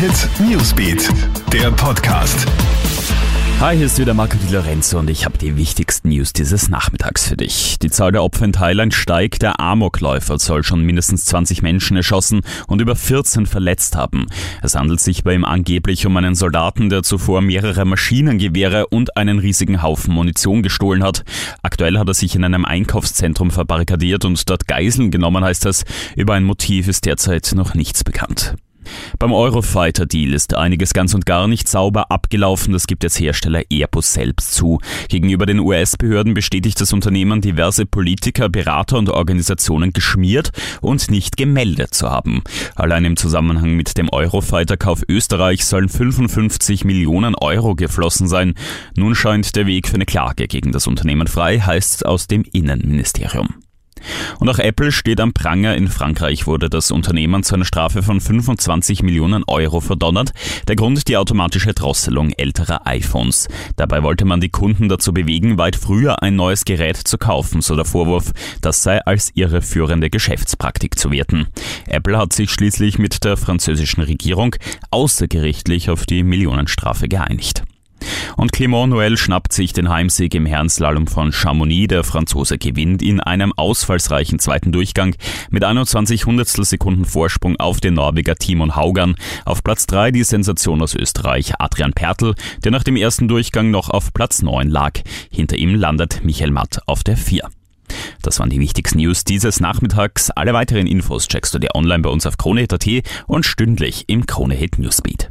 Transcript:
Hit Newsbeat, der Podcast. Hi, hier ist wieder Marco Di Lorenzo und ich habe die wichtigsten News dieses Nachmittags für dich. Die Zahl der Opfer in Thailand steigt. Der Amokläufer soll schon mindestens 20 Menschen erschossen und über 14 verletzt haben. Es handelt sich bei ihm angeblich um einen Soldaten, der zuvor mehrere Maschinengewehre und einen riesigen Haufen Munition gestohlen hat. Aktuell hat er sich in einem Einkaufszentrum verbarrikadiert und dort Geiseln genommen, heißt es. Über ein Motiv ist derzeit noch nichts bekannt. Beim Eurofighter-Deal ist einiges ganz und gar nicht sauber abgelaufen, das gibt jetzt Hersteller Airbus selbst zu. Gegenüber den US-Behörden bestätigt das Unternehmen diverse Politiker, Berater und Organisationen geschmiert und nicht gemeldet zu haben. Allein im Zusammenhang mit dem Eurofighter-Kauf Österreich sollen 55 Millionen Euro geflossen sein. Nun scheint der Weg für eine Klage gegen das Unternehmen frei, heißt aus dem Innenministerium. Und auch Apple steht am Pranger. In Frankreich wurde das Unternehmen zu einer Strafe von 25 Millionen Euro verdonnert. Der Grund die automatische Drosselung älterer iPhones. Dabei wollte man die Kunden dazu bewegen, weit früher ein neues Gerät zu kaufen, so der Vorwurf, das sei als irreführende Geschäftspraktik zu werten. Apple hat sich schließlich mit der französischen Regierung außergerichtlich auf die Millionenstrafe geeinigt. Und Clément Noël schnappt sich den Heimsieg im Herrenslalom von Chamonix. Der Franzose gewinnt in einem ausfallsreichen zweiten Durchgang mit 21 Hundertstel Sekunden Vorsprung auf den Norweger Timon Haugan. Auf Platz 3 die Sensation aus Österreich Adrian Pertl, der nach dem ersten Durchgang noch auf Platz 9 lag. Hinter ihm landet Michael Matt auf der 4. Das waren die wichtigsten News dieses Nachmittags. Alle weiteren Infos checkst du dir online bei uns auf KroneHit.at und stündlich im KroneHit Newsbeat.